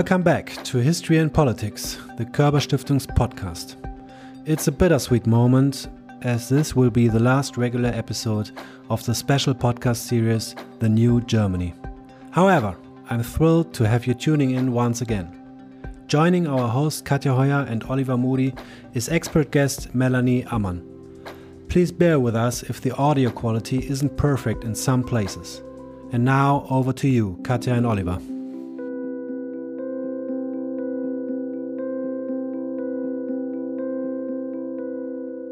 Welcome back to History and Politics, the Körber Stiftung's podcast. It's a bittersweet moment, as this will be the last regular episode of the special podcast series, The New Germany. However, I'm thrilled to have you tuning in once again. Joining our host Katja Hoyer and Oliver Moody is expert guest Melanie Amann. Please bear with us if the audio quality isn't perfect in some places. And now over to you, Katja and Oliver.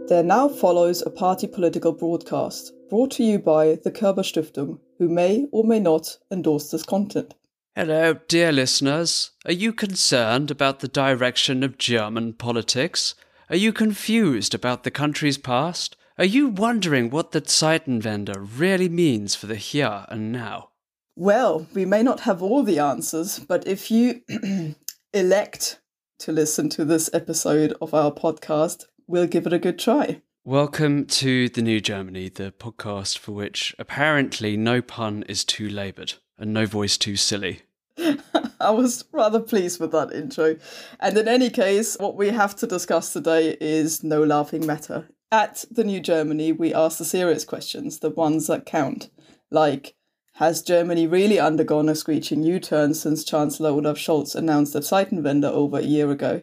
There now follows a party political broadcast brought to you by the Körber Stiftung, who may or may not endorse this content. Hello, dear listeners. Are you concerned about the direction of German politics? Are you confused about the country's past? Are you wondering what the Zeitenwende really means for the here and now? Well, we may not have all the answers, but if you elect to listen to this episode of our podcast, we'll give it a good try. Welcome to The New Germany, the podcast for which apparently no pun is too laboured and no voice too silly. I was rather pleased with that intro. And in any case, what we have to discuss today is no laughing matter. At The New Germany, we ask the serious questions, the ones that count, like has Germany really undergone a screeching U turn since Chancellor Olaf Scholz announced the Zeitenwende over a year ago?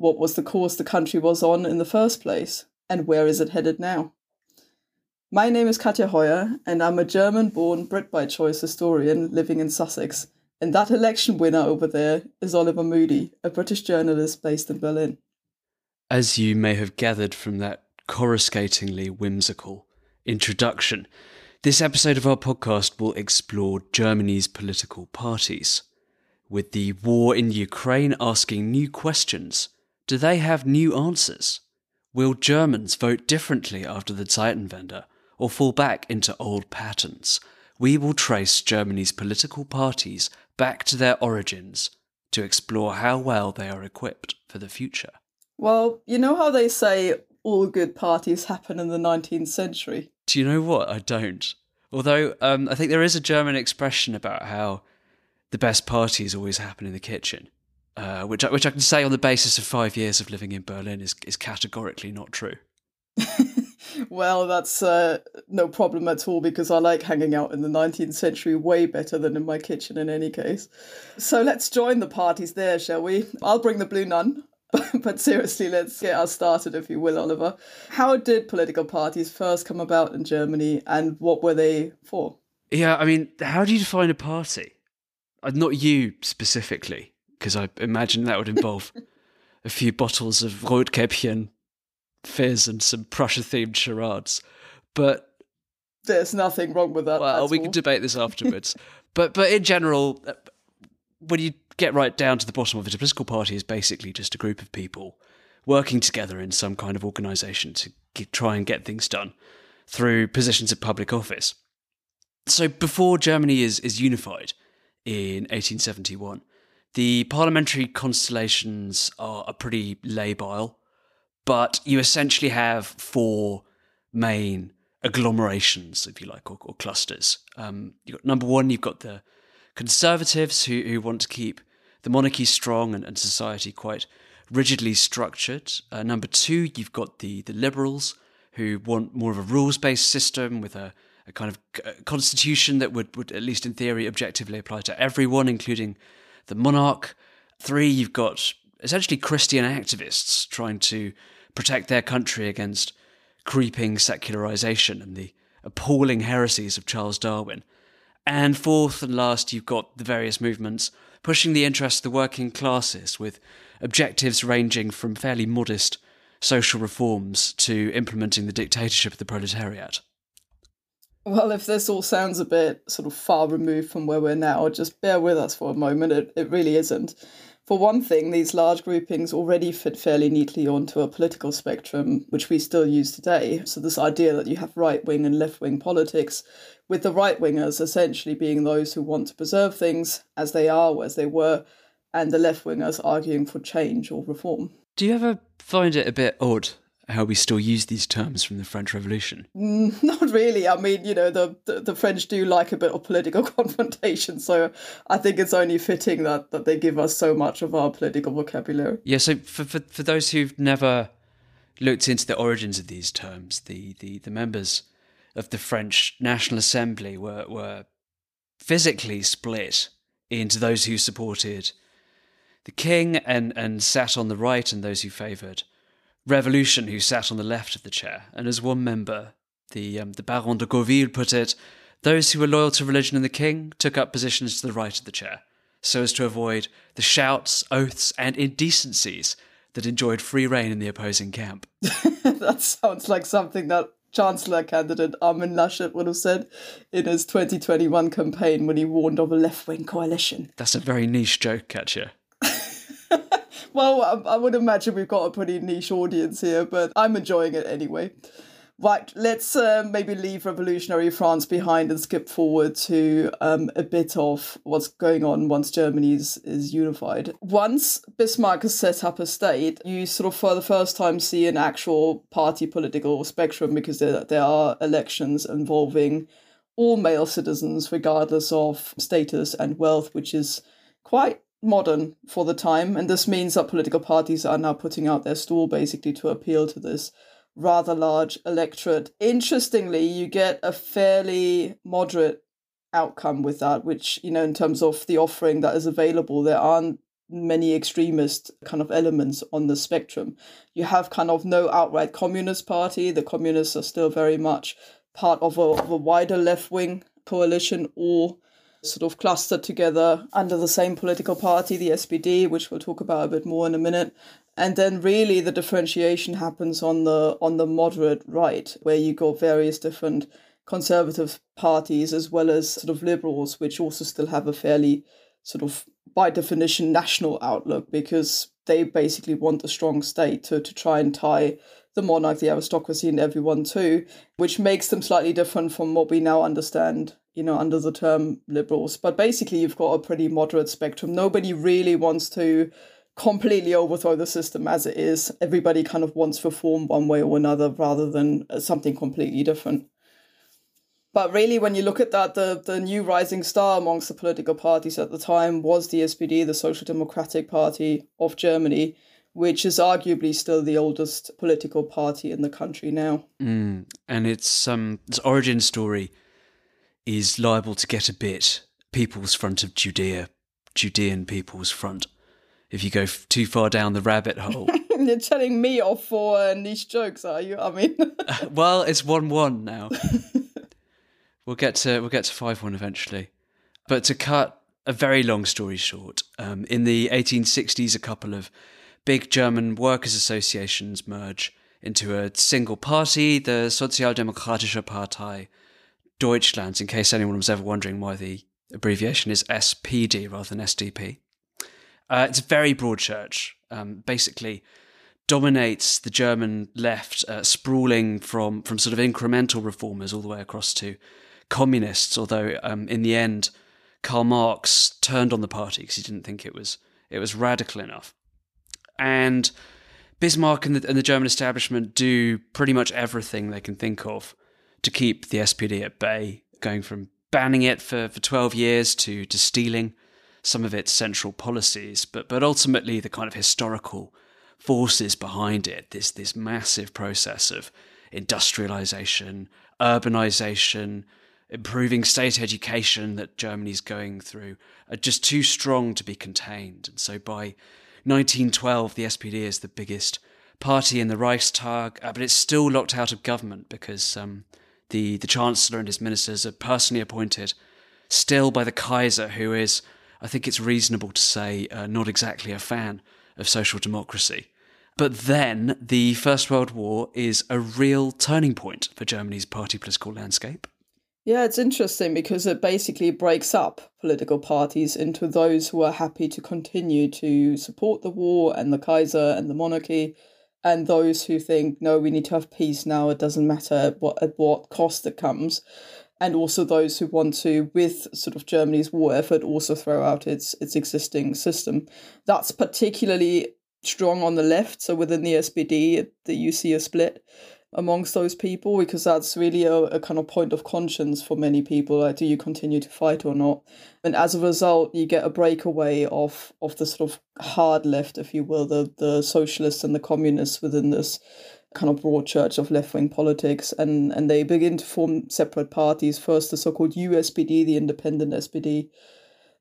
What was the course the country was on in the first place? And where is it headed now? My name is Katja Hoyer, and I'm a German born Brit by choice historian living in Sussex. And that election winner over there is Oliver Moody, a British journalist based in Berlin. As you may have gathered from that coruscatingly whimsical introduction, this episode of our podcast will explore Germany's political parties. With the war in Ukraine asking new questions, do they have new answers? Will Germans vote differently after the Zeitenwende or fall back into old patterns? We will trace Germany's political parties back to their origins to explore how well they are equipped for the future. Well, you know how they say all good parties happen in the 19th century? Do you know what? I don't. Although um, I think there is a German expression about how the best parties always happen in the kitchen. Uh, which which I can say on the basis of five years of living in Berlin is is categorically not true. well, that's uh, no problem at all because I like hanging out in the 19th century way better than in my kitchen in any case. So let's join the parties there, shall we? I'll bring the blue nun. but seriously, let's get us started, if you will, Oliver. How did political parties first come about in Germany and what were they for? Yeah, I mean, how do you define a party? Uh, not you specifically because I imagine that would involve a few bottles of Rotkäppchen fizz and some Prussia themed charades. But there's nothing wrong with that. Well, we all. can debate this afterwards. but but in general, uh, when you get right down to the bottom of it, a political party is basically just a group of people working together in some kind of organisation to get, try and get things done through positions of public office. So before Germany is is unified in 1871, the parliamentary constellations are, are pretty labile, but you essentially have four main agglomerations, if you like, or, or clusters. Um, you've got number one, you've got the conservatives who, who want to keep the monarchy strong and, and society quite rigidly structured. Uh, number two, you've got the, the liberals who want more of a rules based system with a, a kind of constitution that would, would, at least in theory, objectively apply to everyone, including the monarch. Three, you've got essentially Christian activists trying to protect their country against creeping secularization and the appalling heresies of Charles Darwin. And fourth and last, you've got the various movements pushing the interests of the working classes with objectives ranging from fairly modest social reforms to implementing the dictatorship of the proletariat. Well, if this all sounds a bit sort of far removed from where we're now, just bear with us for a moment. It, it really isn't. For one thing, these large groupings already fit fairly neatly onto a political spectrum, which we still use today. So, this idea that you have right wing and left wing politics, with the right wingers essentially being those who want to preserve things as they are as they were, and the left wingers arguing for change or reform. Do you ever find it a bit odd how we still use these terms from the French Revolution? Mm, not really. I mean, you know, the, the, the French do like a bit of political confrontation, so I think it's only fitting that that they give us so much of our political vocabulary. Yeah. So for for, for those who've never looked into the origins of these terms, the the, the members of the French National Assembly were were physically split into those who supported the king and, and sat on the right and those who favoured revolution who sat on the left of the chair. And as one member, the, um, the Baron de Gauville, put it, those who were loyal to religion and the king took up positions to the right of the chair, so as to avoid the shouts, oaths, and indecencies that enjoyed free reign in the opposing camp. that sounds like something that Chancellor candidate Armin Laschet would have said in his 2021 campaign when he warned of a left wing coalition. That's a very niche joke, Katja. Well, I, I, would imagine we've got a pretty niche audience here, but I'm enjoying it anyway. Right, let's uh, maybe leave revolutionary France behind and skip forward to um, a bit of what's going on once Germany is, is unified. Once Bismarck has set up a state, you sort of for the first time see an actual party political spectrum because there, there are elections involving all male citizens, regardless of status and wealth, which is quite modern for the time. And this means that political parties are now putting out their stall basically to appeal to this rather large electorate. Interestingly, you get a fairly moderate outcome with that, which, you know, in terms of the offering that is available, there aren't many extremist kind of elements on the spectrum. You have kind of no outright communist party. The communists are still very much part of a, of a wider left wing coalition or sort of clustered together under the same political party, the SPD, which we'll talk about a bit more in a minute. And then really the differentiation happens on the on the moderate right, where you got various different conservative parties as well as sort of liberals, which also still have a fairly sort of by definition national outlook because they basically want a strong state to, to try and tie the monarch, the aristocracy, and everyone too, which makes them slightly different from what we now understand you know, under the term liberals. But basically, you've got a pretty moderate spectrum. Nobody really wants to completely overthrow the system as it is. Everybody kind of wants reform one way or another rather than uh, something completely different. But really, when you look at that, the, the new rising star amongst the political parties at the time was the SPD, the Social Democratic Party of Germany, which is arguably still the oldest political party in the country now. Mm, and its um, its origin story is liable to get a bit people's front of Judea, Judean people's front. If you go f- too far down the rabbit hole, you're telling me off for uh, niche jokes, are you? I mean, well, it's one-one now. we'll get to we'll get to five-one eventually, but to cut a very long story short, um, in the 1860s, a couple of big German workers' associations merge into a single party, the Sozialdemokratische Partei, Deutschland, in case anyone was ever wondering why the abbreviation is SPD rather than SDP. Uh, it's a very broad church, um, basically dominates the German left, uh, sprawling from, from sort of incremental reformers all the way across to communists, although um, in the end, Karl Marx turned on the party because he didn't think it was, it was radical enough. And Bismarck and the, and the German establishment do pretty much everything they can think of to keep the SPD at bay, going from banning it for, for 12 years to, to stealing some of its central policies, but, but ultimately the kind of historical forces behind it, this, this massive process of industrialization, urbanization, improving state education that Germany's going through are just too strong to be contained. And so by 1912, the SPD is the biggest party in the Reichstag, uh, but it's still locked out of government because um, the, the Chancellor and his ministers are personally appointed still by the Kaiser, who is, I think it's reasonable to say, uh, not exactly a fan of social democracy. But then the First World War is a real turning point for Germany's party political landscape. Yeah, it's interesting because it basically breaks up political parties into those who are happy to continue to support the war and the Kaiser and the monarchy, and those who think no we need to have peace now it doesn't matter what, at what cost it comes and also those who want to with sort of germany's war effort also throw out its its existing system that's particularly strong on the left. So within the SPD, you see a split amongst those people because that's really a, a, kind of point of conscience for many people like do you continue to fight or not and as a result you get a breakaway of of the sort of hard left if you will the the socialists and the communists within this kind of broad church of left-wing politics and and they begin to form separate parties first the so-called USPD the independent SPD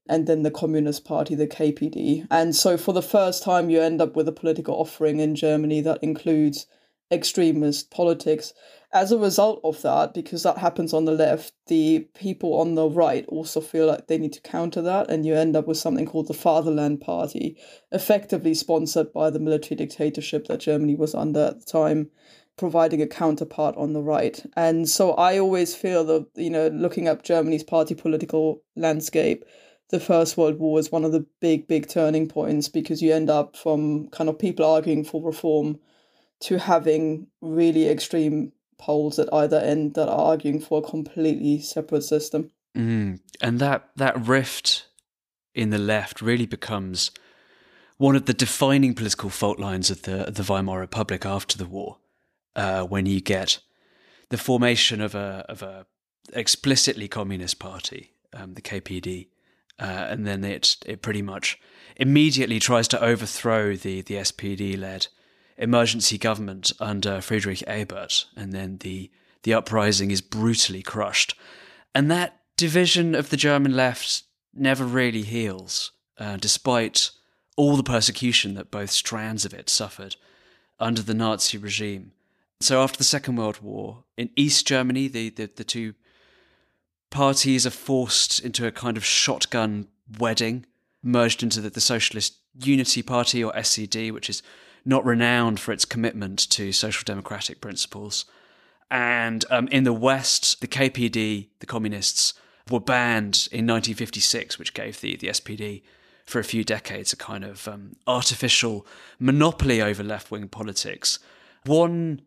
and then the Communist Party, the KPD. And so, for the first time, you end up with a political offering in Germany that includes extremist politics. As a result of that, because that happens on the left, the people on the right also feel like they need to counter that, and you end up with something called the Fatherland Party, effectively sponsored by the military dictatorship that Germany was under at the time, providing a counterpart on the right. And so I always feel that, you know, looking up Germany's party political landscape, the First World War is one of the big, big turning points because you end up from kind of people arguing for reform to having really extreme poles at either end that are arguing for a completely separate system. Mm. And that that rift in the left really becomes one of the defining political fault lines of the the Weimar Republic after the war, uh, when you get the formation of a of a explicitly communist party, um, the KPD, uh, and then it it pretty much immediately tries to overthrow the the SPD led emergency government under Friedrich Ebert, and then the the uprising is brutally crushed, and that division of the German left never really heals, uh, despite all the persecution that both strands of it suffered under the Nazi regime. So after the Second World War, in East Germany, the, the, the two parties are forced into a kind of shotgun wedding, merged into the, the Socialist Unity Party or SED, which is not renowned for its commitment to social democratic principles. And um, in the West, the KPD, the communists, were banned in 1956, which gave the, the SPD for a few decades a kind of um, artificial monopoly over left wing politics. One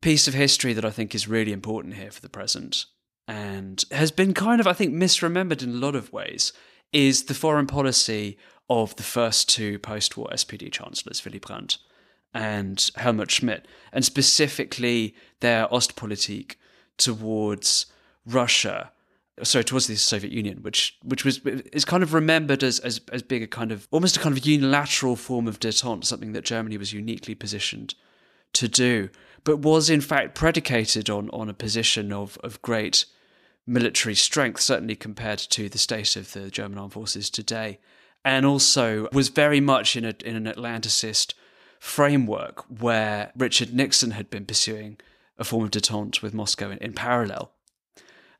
piece of history that I think is really important here for the present and has been kind of, I think, misremembered in a lot of ways is the foreign policy of the first two post war SPD chancellors, Willy Brandt and Helmut Schmidt, and specifically their Ostpolitik towards Russia, sorry, towards the Soviet Union, which which was is kind of remembered as, as as being a kind of almost a kind of unilateral form of détente, something that Germany was uniquely positioned to do, but was in fact predicated on on a position of of great military strength, certainly compared to the state of the German armed forces today and also was very much in, a, in an Atlanticist framework where Richard Nixon had been pursuing a form of detente with Moscow in, in parallel.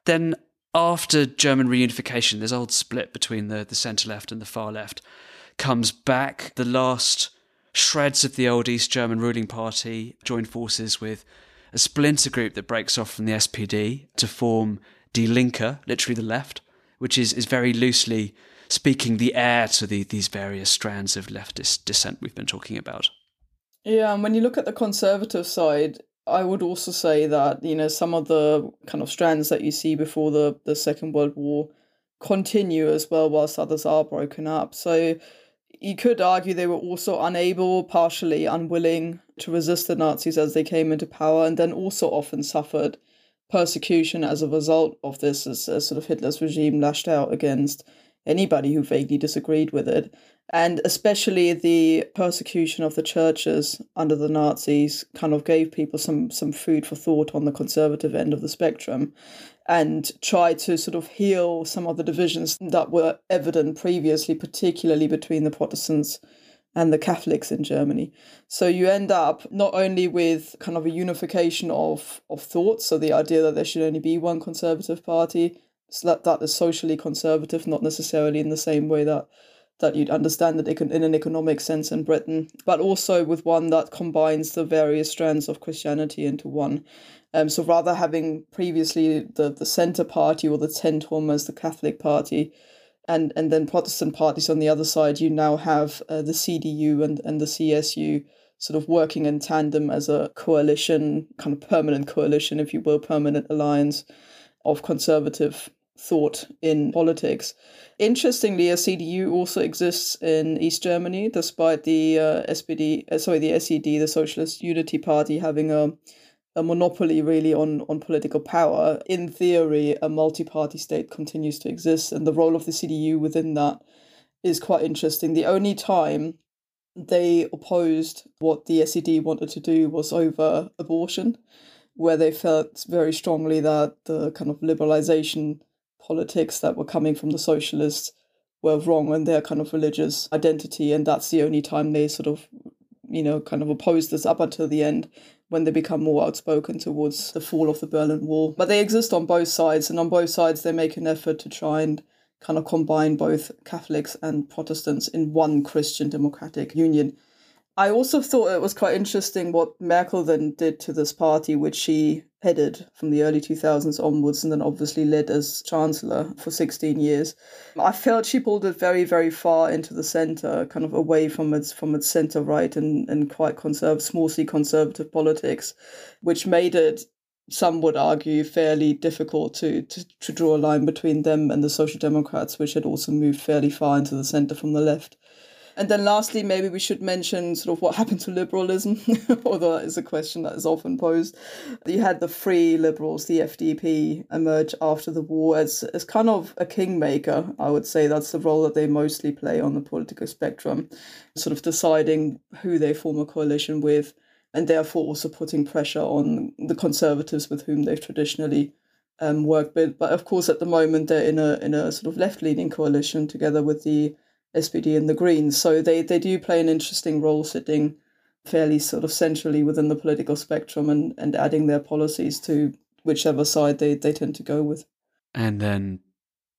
Then, after German reunification, this old split between the, the centre left and the far left comes back. The last shreds of the old East German ruling party join forces with a splinter group that breaks off from the SPD to form Die Linke, literally the left, which is, is very loosely speaking the heir to the, these various strands of leftist dissent we've been talking about. Yeah, and when you look at the conservative side, I would also say that, you know, some of the kind of strands that you see before the, the Second World War continue as well, whilst others are broken up. So you could argue they were also unable, partially unwilling to resist the Nazis as they came into power, and then also often suffered persecution as a result of this, as, as sort of Hitler's regime lashed out against anybody who vaguely disagreed with it. And especially the persecution of the churches under the Nazis kind of gave people some, some food for thought on the conservative end of the spectrum and tried to sort of heal some of the divisions that were evident previously, particularly between the Protestants and the Catholics in Germany. So you end up not only with kind of a unification of, of thoughts, so the idea that there should only be one conservative party, so that, that is socially conservative, not necessarily in the same way that that you'd understand it in an economic sense in Britain, but also with one that combines the various strands of Christianity into one. Um, so rather having previously the, the centre party or the Zentrum as the Catholic party, and, and then Protestant parties on the other side, you now have uh, the CDU and, and the CSU sort of working in tandem as a coalition, kind of permanent coalition, if you will, permanent alliance of conservative thought in politics. Interestingly, a CDU also exists in East Germany, despite the uh, SPD, uh, sorry, the SED, the Socialist Unity Party, having a a monopoly really on, on political power. In theory, a multi party state continues to exist, and the role of the CDU within that is quite interesting. The only time they opposed what the SED wanted to do was over abortion, where they felt very strongly that the kind of liberalization politics that were coming from the socialists were wrong and their kind of religious identity. And that's the only time they sort of, you know, kind of opposed this up until the end when they become more outspoken towards the fall of the Berlin Wall. But they exist on both sides, and on both sides, they make an effort to try and kind of combine both Catholics and Protestants in one Christian democratic union. I also thought it was quite interesting what Merkel then did to this party, which she headed from the early 2000s onwards and then obviously led as chancellor for 16 years. I felt she pulled it very, very far into the center, kind of away from its from its center right and, and quite conservative, small c conservative politics, which made it some would argue fairly difficult to, to, to draw a line between them and the Social Democrats, which had also moved fairly far into the centre from the left. And then lastly, maybe we should mention sort of what happened to liberalism, although that is a question that is often posed. You had the Free Liberals, the FDP, emerge after the war as, as kind of a kingmaker. I would say that's the role that they mostly play on the political spectrum, sort of deciding who they form a coalition with and therefore also putting pressure on the conservatives with whom they've traditionally um, worked with. But of course, at the moment, they're in a in a sort of left leaning coalition together with the SPD and the Greens. So they, they do play an interesting role sitting fairly sort of centrally within the political spectrum and, and adding their policies to whichever side they, they tend to go with. And then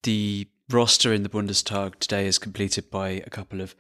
the roster in the Bundestag today is completed by a couple of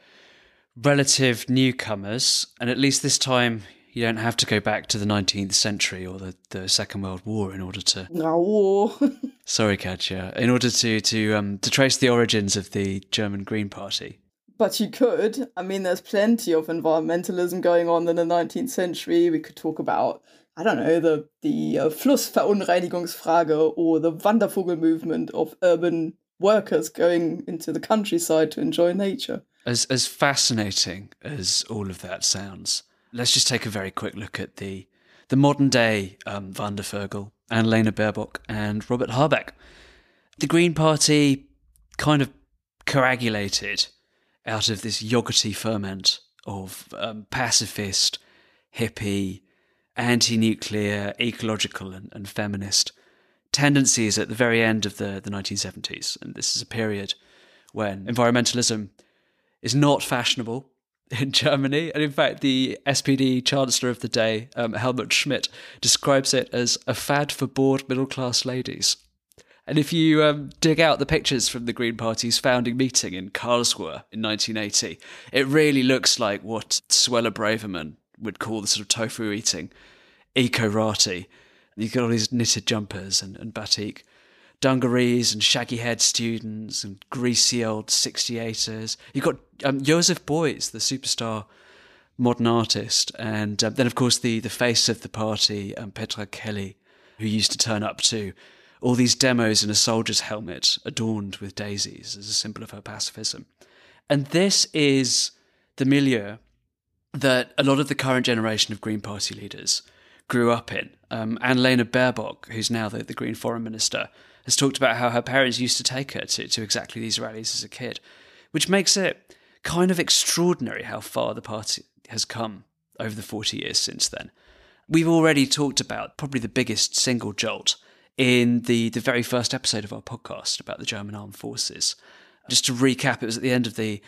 relative newcomers, and at least this time you don't have to go back to the 19th century or the, the Second World War in order to. No. Sorry, Katja. In order to to um, to trace the origins of the German Green Party. But you could. I mean, there's plenty of environmentalism going on in the 19th century. We could talk about, I don't know, the the uh, Flussverunreinigungsfrage or the Wandervogel movement of urban workers going into the countryside to enjoy nature. As as fascinating as all of that sounds let's just take a very quick look at the the modern day um, Wandervögel and Lena Baerbock and Robert Habeck. The Green Party kind of coagulated out of this yogurty ferment of um, pacifist, hippie, anti nuclear, ecological, and, and, feminist tendencies at the very end of the, the 1970s. And this is a period when environmentalism is not fashionable in Germany. And in fact, the SPD Chancellor of the day, um, Helmut Schmidt, describes it as a fad for bored middle class ladies. And if you um, dig out the pictures from the Green Party's founding meeting in Karlsruhe in 1980, it really looks like what Suella Braverman would call the sort of tofu eating wokerati. You've got all these knitted jumpers and, and batik dungarees and shaggy haired students and greasy old 68ers. You've got um, Joseph Beuys, the superstar modern artist, and um, then, of course, the, the face of the party, um, Petra Kelly, who used to turn up to all these demos in a soldier's helmet adorned with daisies as a symbol of her pacifism. And this is the milieu that a lot of the current generation of Green Party leaders grew up in. Um, Annalena Baerbock, who's now the, the Green Foreign Minister, has talked about how her parents used to take her to, to exactly these rallies as a kid, which makes it kind of extraordinary how far the party has come over the 40 years since then. We've already talked about probably the biggest single jolt in the, the very first episode of our podcast about the German armed forces. Just to recap, it was at the end of the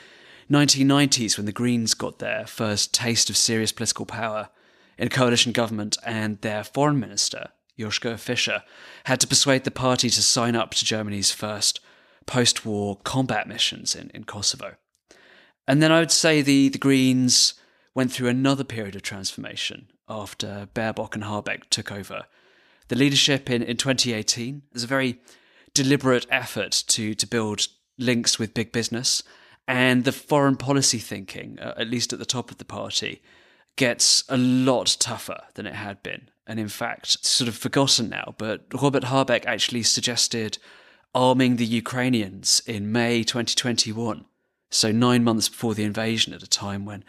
1990s when the Greens got their first taste of serious political power in a coalition government, and their foreign minister, Joschka Fischer, had to persuade the party to sign up to Germany's first post war combat missions in, in Kosovo. And then I would say the, the Greens went through another period of transformation after Baerbock and Habeck took over. The leadership in, in 2018 is a very deliberate effort to, to build links with big business, and the foreign policy thinking, uh, at least at the top of the party, gets a lot tougher than it had been and in fact sort of forgotten now. But Robert Habeck actually suggested arming the Ukrainians in May 2021. So nine months before the invasion, at a time when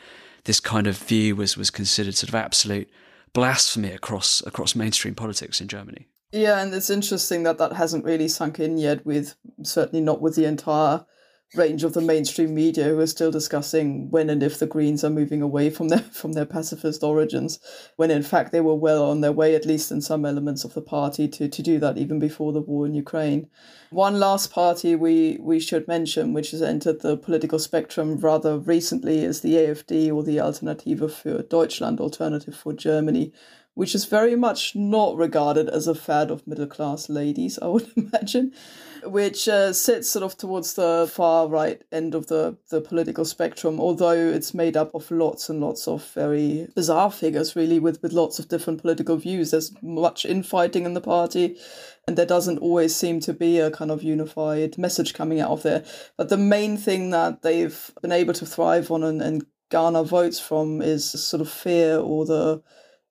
this kind of view was, was considered sort of absolute blasphemy across across mainstream politics in Germany. Yeah, and it's interesting that that hasn't really sunk in yet. With certainly not with the entire range of the mainstream media who are still discussing when and if the Greens are moving away from their from their pacifist origins, when in fact they were well on their way, at least in some elements of the party, to, to do that even before the war in Ukraine. One last party we, we should mention, which has entered the political spectrum rather recently, is the AfD or the Alternative für Deutschland, Alternative for Germany, which is very much not regarded as a fad of middle class ladies, I would imagine which uh, sits sort of towards the far right end of the, the political spectrum, although it's made up of lots and lots of very bizarre figures, really, with, with lots of different political views. There's much infighting in the party, and there doesn't always seem to be a kind of unified message coming out of there. But the main thing that they've been able to thrive on and, and garner votes from is sort of fear or the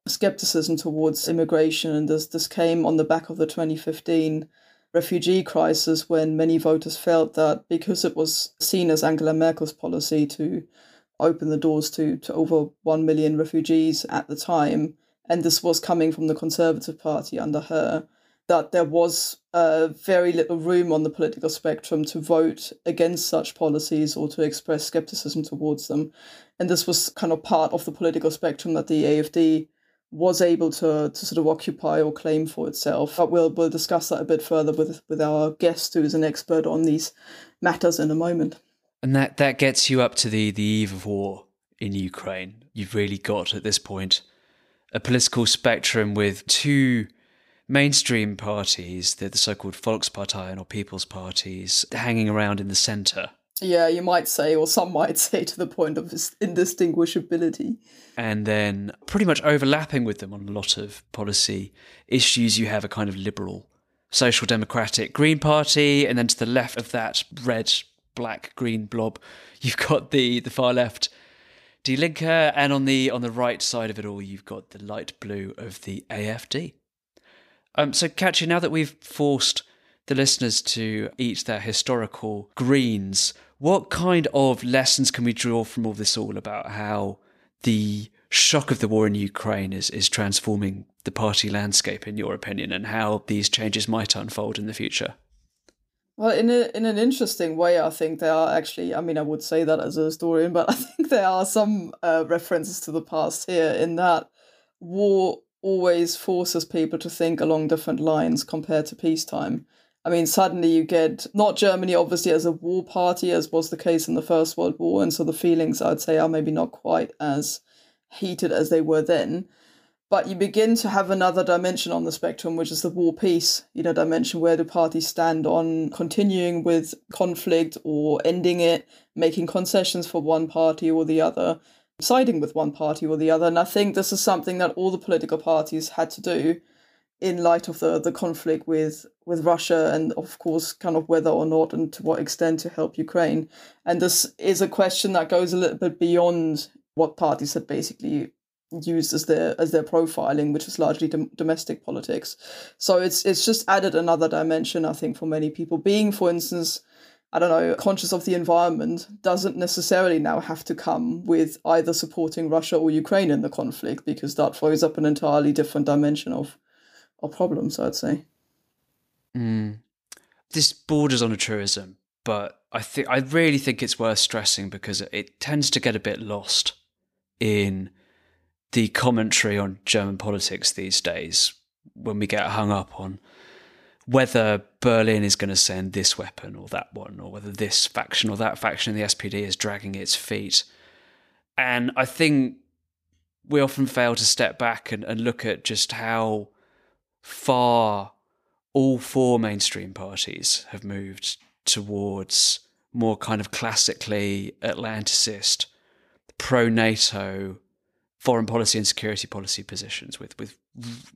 skepticism towards immigration. And this, this came on the back of the 2015 refugee crisis when many voters felt that because it was seen as Angela Merkel's policy to open the doors to, to over 1 million refugees at the time, and this was coming from the Conservative Party under her, that there was uh, very little room on the political spectrum to vote against such policies or to express skepticism towards them. And this was kind of part of the political spectrum that the AFD was able to to sort of occupy or claim for itself. But we'll we'll discuss that a bit further with with our guest who is an expert on these matters in a moment. And that that gets you up to the the eve of war in Ukraine. You've really got at this point a political spectrum with two mainstream parties, the, the so-called Volksparteien or People's Parties, hanging around in the centre yeah, you might say, or some might say, to the point of indistinguishability. And then pretty much overlapping with them on a lot of policy issues, you have a kind of liberal, social democratic Green Party, and then to the left of that red, black, green blob, you've got the the far left Die Linke, and on the on the right side of it all, you've got the light blue of the AFD. Um, so, Katja, now that we've forced the listeners to eat their historical greens, what kind of lessons can we draw from all this all about how the shock of the war in Ukraine is, is transforming the party landscape, in your opinion, and how these changes might unfold in the future? Well, in a, in an interesting way, I think there are actually. I mean, I would say that as a historian, but I think there are some uh, references to the past here. In that war always forces people to think along different lines compared to peacetime. I mean, suddenly you get not Germany, obviously, as a war party, as was the case in the First World War. And so the feelings, I'd say, are maybe not quite as heated as they were then. But you begin to have another dimension on the spectrum, which is the war peace, you know, dimension where do parties stand on continuing with conflict or ending it, making concessions for one party or the other, siding with one party or the other. And I think this is something that all the political parties had to do in light of the, the conflict with, with Russia and of course kind of whether or not and to what extent to help Ukraine. And this is a question that goes a little bit beyond what parties had basically used as their as their profiling, which is largely dom- domestic politics. So it's it's just added another dimension, I think, for many people. Being, for instance, I don't know, conscious of the environment doesn't necessarily now have to come with either supporting Russia or Ukraine in the conflict, because that throws up an entirely different dimension of or problems, I'd say. Mm. This borders on a truism, but I think I really think it's worth stressing because it tends to get a bit lost in the commentary on German politics these days when we get hung up on whether Berlin is going to send this weapon or that one, or whether this faction or that faction in the SPD is dragging its feet. And I think we often fail to step back and, and look at just how far all four mainstream parties have moved towards more kind of classically Atlanticist, pro NATO foreign policy and security policy positions with, with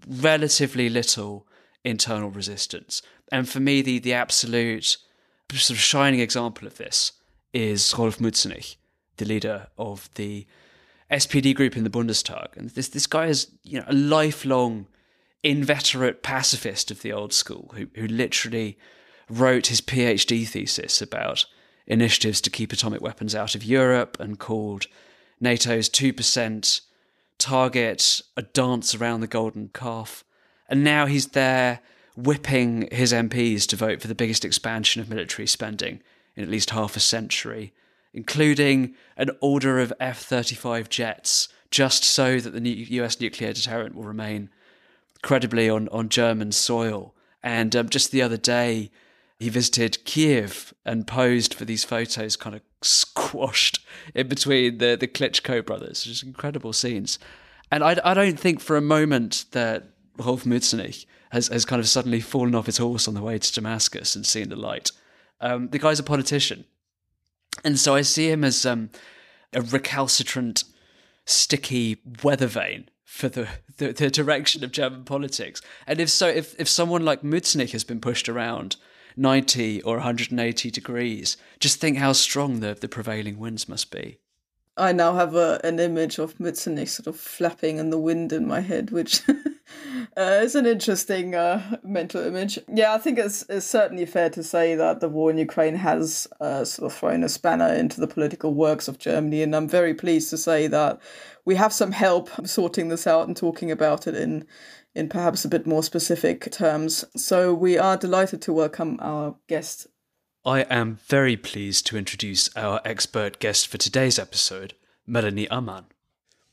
relatively little internal resistance. And for me, the, the absolute sort of shining example of this is Rolf Mützenich, the leader of the SPD group in the Bundestag. And this, this guy is you know, a lifelong inveterate pacifist of the old school who, who literally wrote his PhD thesis about initiatives to keep atomic weapons out of Europe and called NATO's 2% target a dance around the golden calf. And now he's there whipping his MPs to vote for the biggest expansion of military spending in at least half a century, including an order of F 35 jets, just so that the US nuclear deterrent will remain credibly on, on German soil. And um, just the other day, he visited Kiev and posed for these photos, kind of squashed in between the, the Klitschko brothers. Just incredible scenes. And I, I don't think for a moment that Rolf Mützenich has, has kind of suddenly fallen off his horse on the way to Damascus and seen the light. Um, the guy's a politician. And so I see him as um, a recalcitrant, sticky weather vane for the, the, the, direction of German politics. And if so, if, if someone like Mützenich has been pushed around 90 or 180 degrees, just think how strong the, the prevailing winds must be. I now have a, an image of Mützenich sort of flapping in the wind in my head, which uh, is an interesting uh, mental image. Yeah, I think it's, it's certainly fair to say that the war in Ukraine has uh, sort of thrown a spanner into the political works of Germany, and I'm very pleased to say that we have some help sorting this out and talking about it in in perhaps a bit more specific terms. So we are delighted to welcome our guest I am very pleased to introduce our expert guest for today's episode, Melanie Amann.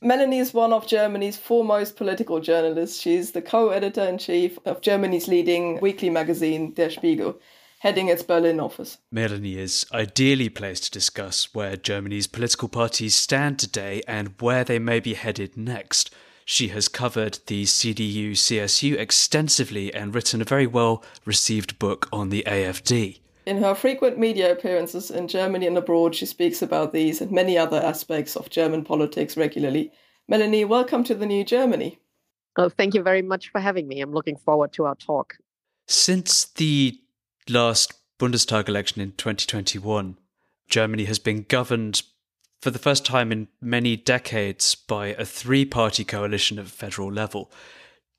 Melanie is one of Germany's foremost political journalists. She's the co editor in chief of Germany's leading weekly magazine, Der Spiegel, heading its Berlin office. Melanie is ideally placed to discuss where Germany's political parties stand today and where they may be headed next. She has covered the CDU CSU extensively and written a very well received book on the AFD. In her frequent media appearances in Germany and abroad, she speaks about these and many other aspects of German politics regularly. Melanie, welcome to the new Germany. Oh, thank you very much for having me. I'm looking forward to our talk. Since the last Bundestag election in 2021, Germany has been governed for the first time in many decades by a three party coalition at federal level.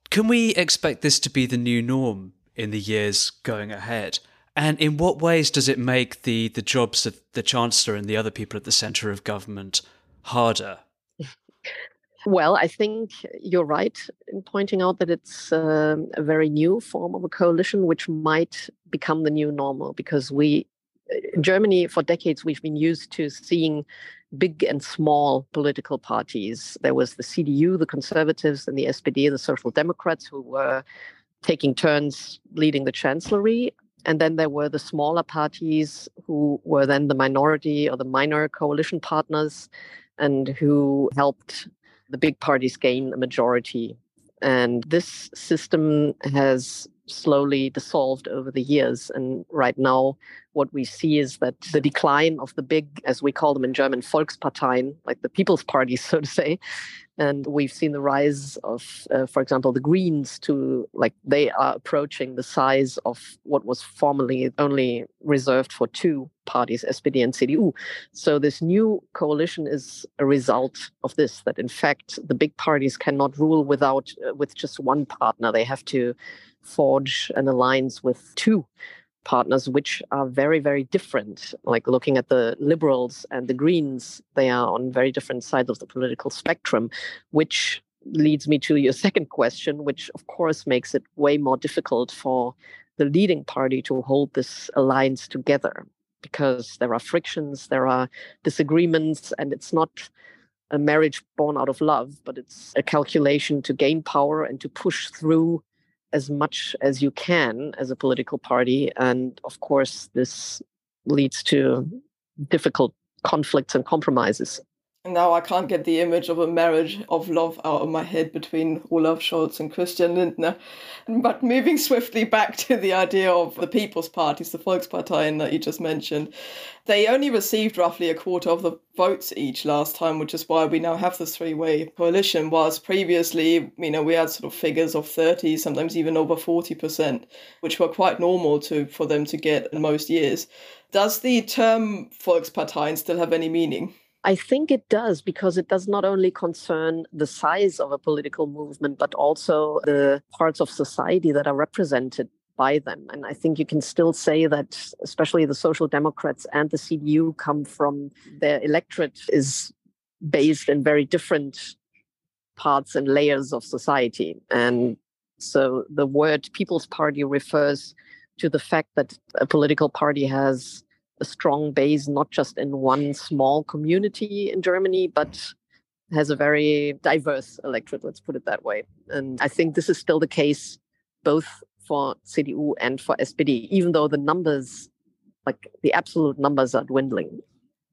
Can we expect this to be the new norm in the years going ahead? And in what ways does it make the, the jobs of the Chancellor and the other people at the centre of government harder? Well, I think you're right in pointing out that it's uh, a very new form of a coalition, which might become the new normal because we, in Germany, for decades, we've been used to seeing big and small political parties. There was the CDU, the Conservatives, and the SPD, the Social Democrats, who were taking turns leading the chancellery. And then there were the smaller parties who were then the minority or the minor coalition partners and who helped the big parties gain a majority. And this system has slowly dissolved over the years. And right now, what we see is that the decline of the big, as we call them in German, Volksparteien, like the people's parties, so to say, and we've seen the rise of, uh, for example, the Greens to like they are approaching the size of what was formerly only reserved for two parties, SPD and CDU. So this new coalition is a result of this. That in fact the big parties cannot rule without uh, with just one partner. They have to forge an alliance with two partners which are very very different like looking at the liberals and the greens they are on very different sides of the political spectrum which leads me to your second question which of course makes it way more difficult for the leading party to hold this alliance together because there are frictions there are disagreements and it's not a marriage born out of love but it's a calculation to gain power and to push through as much as you can as a political party. And of course, this leads to difficult conflicts and compromises. Now I can't get the image of a marriage of love out of my head between Olaf Scholz and Christian Lindner. But moving swiftly back to the idea of the People's Parties, the Volksparteien that you just mentioned, they only received roughly a quarter of the votes each last time, which is why we now have this three-way coalition. Whilst previously, you know, we had sort of figures of 30, sometimes even over 40%, which were quite normal to for them to get in most years. Does the term Volksparteien still have any meaning? I think it does because it does not only concern the size of a political movement, but also the parts of society that are represented by them. And I think you can still say that, especially the Social Democrats and the CDU, come from their electorate is based in very different parts and layers of society. And so the word People's Party refers to the fact that a political party has a strong base not just in one small community in Germany, but has a very diverse electorate, let's put it that way. And I think this is still the case both for CDU and for SPD, even though the numbers, like the absolute numbers, are dwindling.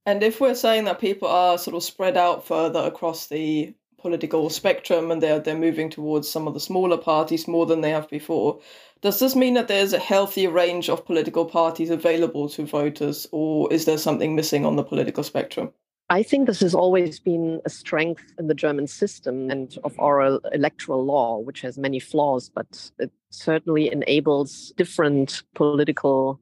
And if we're saying that people are sort of spread out further across the political spectrum and they're they're moving towards some of the smaller parties more than they have before, does this mean that there's a healthy range of political parties available to voters, or is there something missing on the political spectrum? I think this has always been a strength in the German system and of our electoral law, which has many flaws, but it certainly enables different political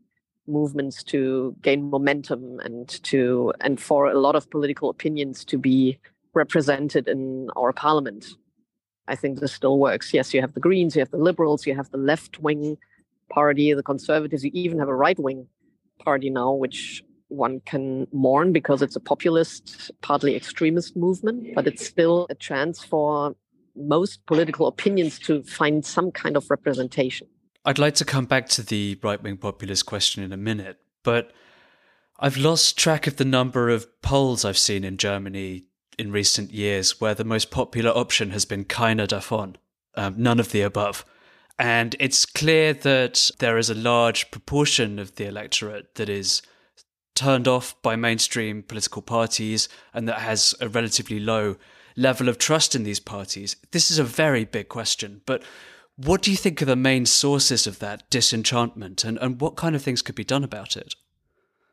movements to gain momentum and to and for a lot of political opinions to be represented in our parliament. I think this still works. Yes, you have the Greens, you have the Liberals, you have the left wing party, the Conservatives, you even have a right wing party now, which one can mourn because it's a populist, partly extremist movement, but it's still a chance for most political opinions to find some kind of representation. I'd like to come back to the right wing populist question in a minute, but I've lost track of the number of polls I've seen in Germany in recent years where the most popular option has been keiner davon, um, none of the above. And it's clear that there is a large proportion of the electorate that is turned off by mainstream political parties and that has a relatively low level of trust in these parties. This is a very big question, but what do you think are the main sources of that disenchantment and, and what kind of things could be done about it?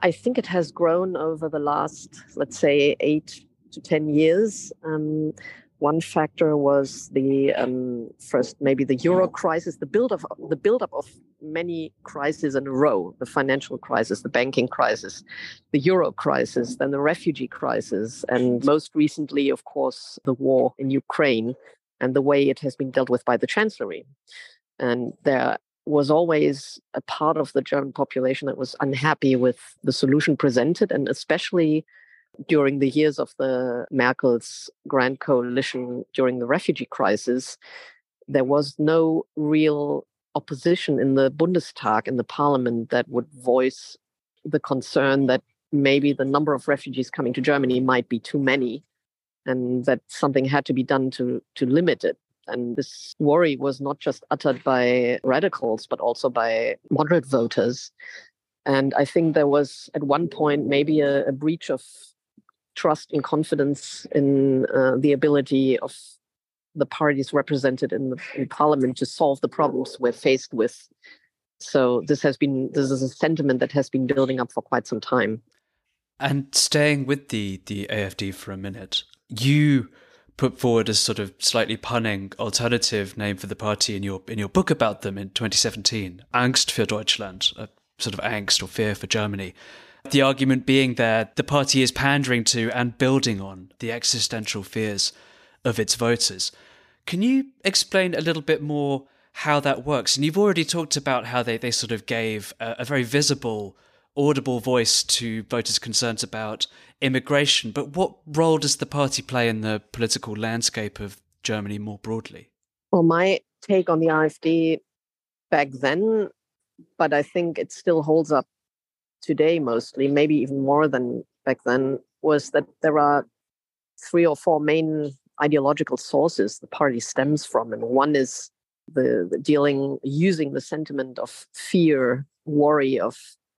I think it has grown over the last, let's say, eight to 10 years. Um, one factor was the um, first, maybe the euro crisis, the build of the buildup of many crises in a row: the financial crisis, the banking crisis, the euro crisis, then the refugee crisis, and most recently, of course, the war in Ukraine and the way it has been dealt with by the chancellery. And there was always a part of the German population that was unhappy with the solution presented, and especially during the years of the Merkel's grand coalition during the refugee crisis, there was no real opposition in the Bundestag, in the parliament, that would voice the concern that maybe the number of refugees coming to Germany might be too many and that something had to be done to, to limit it. And this worry was not just uttered by radicals, but also by moderate voters. And I think there was at one point maybe a, a breach of trust and confidence in uh, the ability of the parties represented in the in parliament to solve the problems we're faced with. So this has been this is a sentiment that has been building up for quite some time. And staying with the the AFD for a minute, you put forward a sort of slightly punning alternative name for the party in your in your book about them in 2017, Angst für Deutschland, a sort of angst or fear for Germany. The argument being that the party is pandering to and building on the existential fears of its voters. Can you explain a little bit more how that works? And you've already talked about how they, they sort of gave a, a very visible, audible voice to voters' concerns about immigration. But what role does the party play in the political landscape of Germany more broadly? Well, my take on the AfD back then, but I think it still holds up today mostly, maybe even more than back then, was that there are three or four main ideological sources the party stems from. And one is the, the dealing, using the sentiment of fear, worry of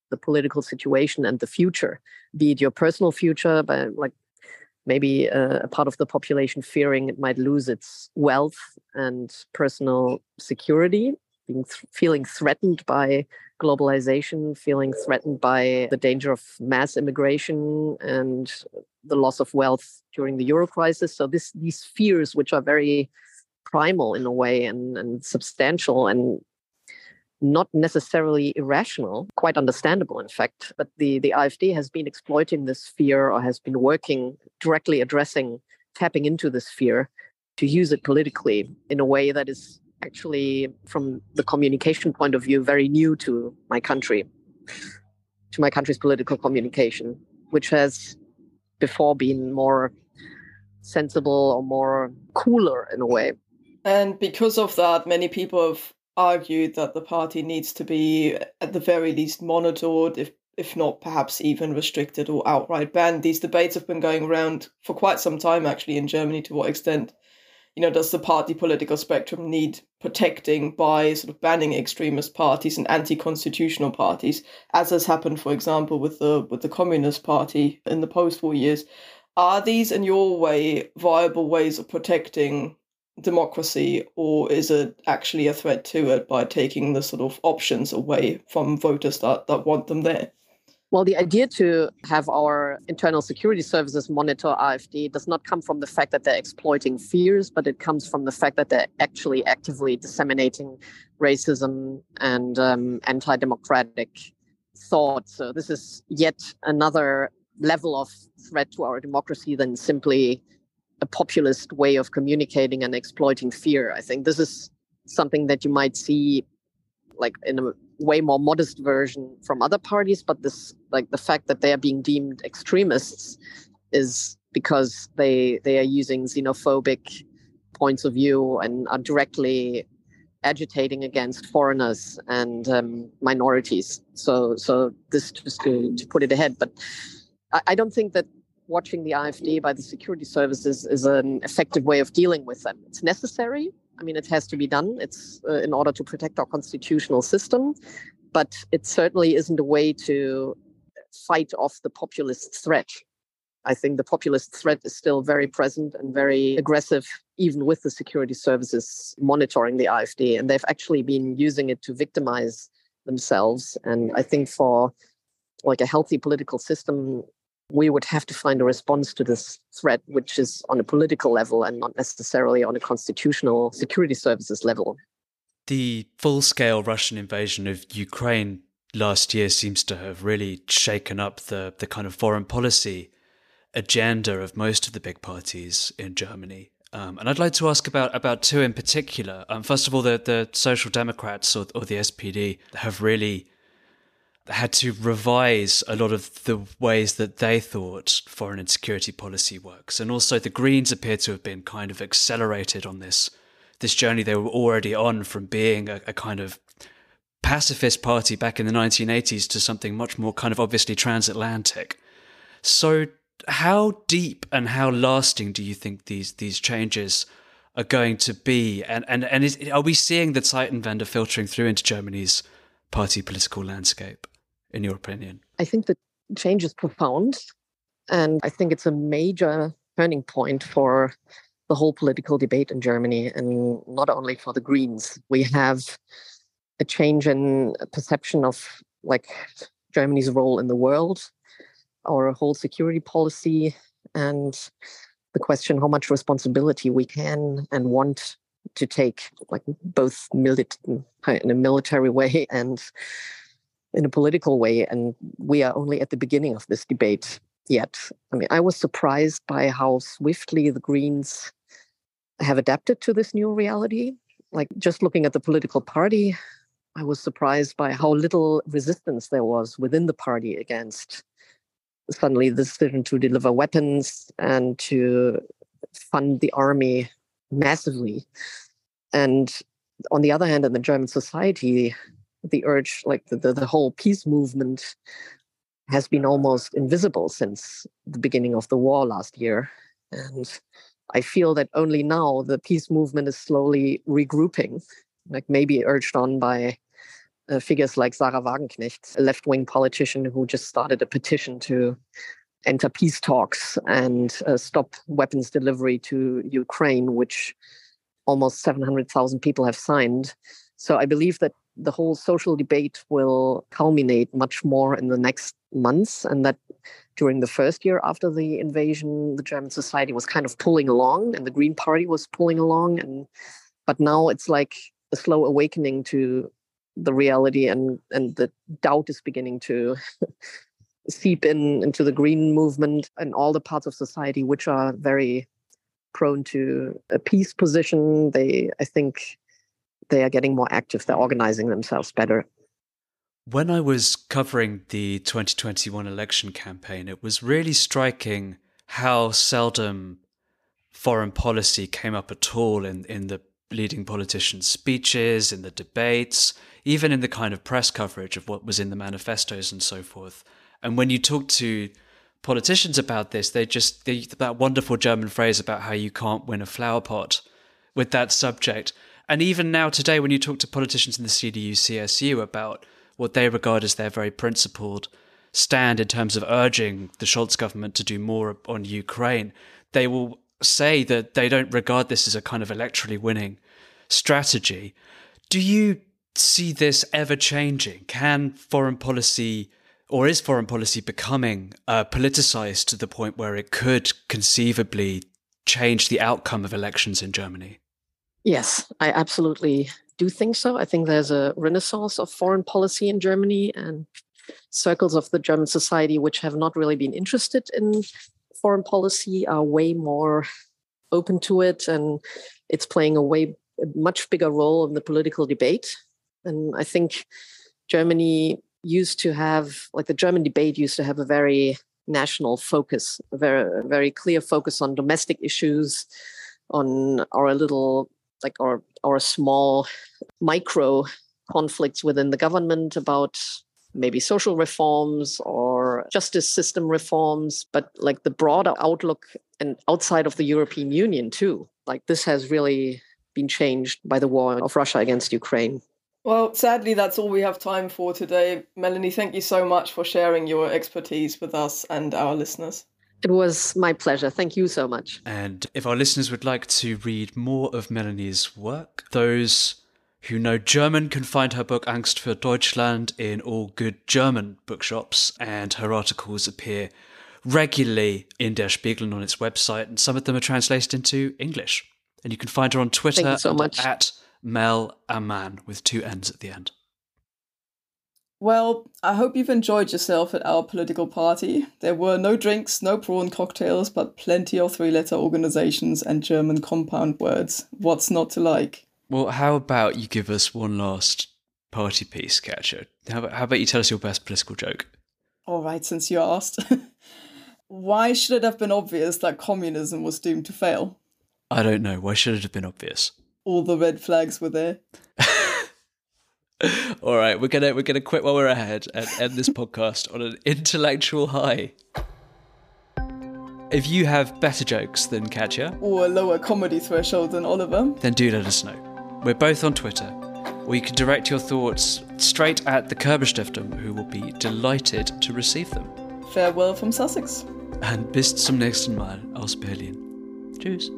the political situation and the future, be it your personal future, but like maybe a, a, part of the population fearing it might lose its wealth and personal security, being th- feeling threatened by globalization, feeling threatened by the danger of mass immigration and the loss of wealth during the euro crisis. So this these fears, which are very primal in a way and, and substantial and not necessarily irrational, quite understandable, in fact. But the, the AfD has been exploiting this fear or has been working directly addressing, tapping into this fear to use it politically in a way that is actually, from the communication point of view, very new to my country, to my country's political communication, which has before been more sensible or more cooler in a way. And because of that, many people have argued that the party needs to be, at the very least, monitored, if if not perhaps even restricted or outright banned. These debates have been going around for quite some time, actually, in Germany. To what extent, you know, does the party political spectrum need protecting by sort of banning extremist parties and anti-constitutional parties, as has happened, for example, with the with the Communist Party in the post-war years? Are these, in your way, viable ways of protecting democracy, or is it actually a threat to it by taking the sort of options away from voters that, that want them there? Well, the idea to have our internal security services monitor AfD does not come from the fact that they're exploiting fears, but it comes from the fact that they're actually actively disseminating racism and um, anti democratic thought. So, this is yet another level of threat to our democracy than simply a populist way of communicating and exploiting fear. I think this is something that you might see like in a way more modest version from other parties but this like the fact that they are being deemed extremists is because they they are using xenophobic points of view and are directly agitating against foreigners and um, minorities so so this just to, to put it ahead but I, I don't think that watching the AfD by the security services is an effective way of dealing with them. It's necessary, I mean, it has to be done. It's uh, in order to protect our constitutional system, but it certainly isn't a way to fight off the populist threat. I think the populist threat is still very present and very aggressive, even with the security services monitoring the AfD. And they've actually been using it to victimize themselves. And I think for like a healthy political system, we would have to find a response to this threat, which is on a political level and not necessarily on a constitutional security services level. The full scale Russian invasion of Ukraine last year seems to have really shaken up the, the kind of foreign policy agenda of most of the big parties in Germany. Um, and I'd like to ask about, about two in particular. Um, first of all, the, the Social Democrats or, or the SPD have really had to revise a lot of the ways that they thought foreign and security policy works. And also the Greens appear to have been kind of accelerated on this this journey they were already on from being a, a kind of pacifist party back in the 1980s to something much more kind of obviously transatlantic. So how deep and how lasting do you think these these changes are going to be? And and and is, are we seeing the Zeitenwende filtering through into Germany's party political landscape? In your opinion? I think the change is profound. And I think it's a major turning point for the whole political debate in Germany and not only for the Greens. We have a change in perception of like Germany's role in the world, our whole security policy, and the question how much responsibility we can and want to take, like both mili- in a military way and in a political way. And we are only at the beginning of this debate yet. I mean, I was surprised by how swiftly the Greens have adapted to this new reality. Like just looking at the political party, I was surprised by how little resistance there was within the party against suddenly the decision to deliver weapons and to fund the army massively. And on the other hand, in the German society, the urge, like the, the, the whole peace movement, has been almost invisible since the beginning of the war last year. And I feel that only now the peace movement is slowly regrouping, like maybe urged on by uh, figures like Sahra Wagenknecht, a left wing politician who just started a petition to enter peace talks and uh, stop weapons delivery to Ukraine, which almost 700,000 people have signed. So I believe that the whole social debate will culminate much more in the next months and that during the first year after the invasion the german society was kind of pulling along and the green party was pulling along and but now it's like a slow awakening to the reality and and the doubt is beginning to seep in into the green movement and all the parts of society which are very prone to a peace position. They i think they are getting more active. They're organizing themselves better. When I was covering the 2021 election campaign, it was really striking how seldom foreign policy came up at all in, in the leading politicians' speeches, in the debates, even in the kind of press coverage of what was in the manifestos and so forth. And when you talk to politicians about this, they just they, that wonderful German phrase about how you can't win a flower pot with that subject. And even now today, when you talk to politicians in the CDU CSU about what they regard as their very principled stand in terms of urging the Scholz government to do more on Ukraine, they will say that they don't regard this as a kind of electorally winning strategy. Do you see this ever changing? Can foreign policy or is foreign policy becoming uh, politicized to the point where it could conceivably change the outcome of elections in Germany? Yes, I absolutely do think so. I think there's a renaissance of foreign policy in Germany and circles of the German society which have not really been interested in foreign policy are way more open to it and it's playing a way a much bigger role in the political debate. And I think Germany used to have like the German debate used to have a very national focus, a very very clear focus on domestic issues, on our little like or our small micro conflicts within the government about maybe social reforms or justice system reforms, but like the broader outlook and outside of the European Union too. Like this has really been changed by the war of Russia against Ukraine. Well, sadly, that's all we have time for today. Melanie, thank you so much for sharing your expertise with us and our listeners. It was my pleasure. Thank you so much. And if our listeners would like to read more of Melanie's work, those who know German can find her book Angst für Deutschland in all good German bookshops, and her articles appear regularly in Der Spiegel and on its website, and some of them are translated into English. And you can find her on Twitter so much. at Mel Amann with two N's at the end. Well, I hope you've enjoyed yourself at our political party. There were no drinks, no prawn cocktails, but plenty of three letter organizations and German compound words. What's not to like? Well, how about you give us one last party piece, Katja? How about, how about you tell us your best political joke? All right, since you asked. Why should it have been obvious that communism was doomed to fail? I don't know. Why should it have been obvious? All the red flags were there. All right, we're gonna we're gonna quit while we're ahead and end this podcast on an intellectual high. If you have better jokes than Katja, Or a lower comedy threshold than Oliver. then do let us know. We're both on Twitter, or you can direct your thoughts straight at the Körberstiftung, who will be delighted to receive them. Farewell from Sussex. And bis zum nächsten Mal aus Berlin. Tschüss.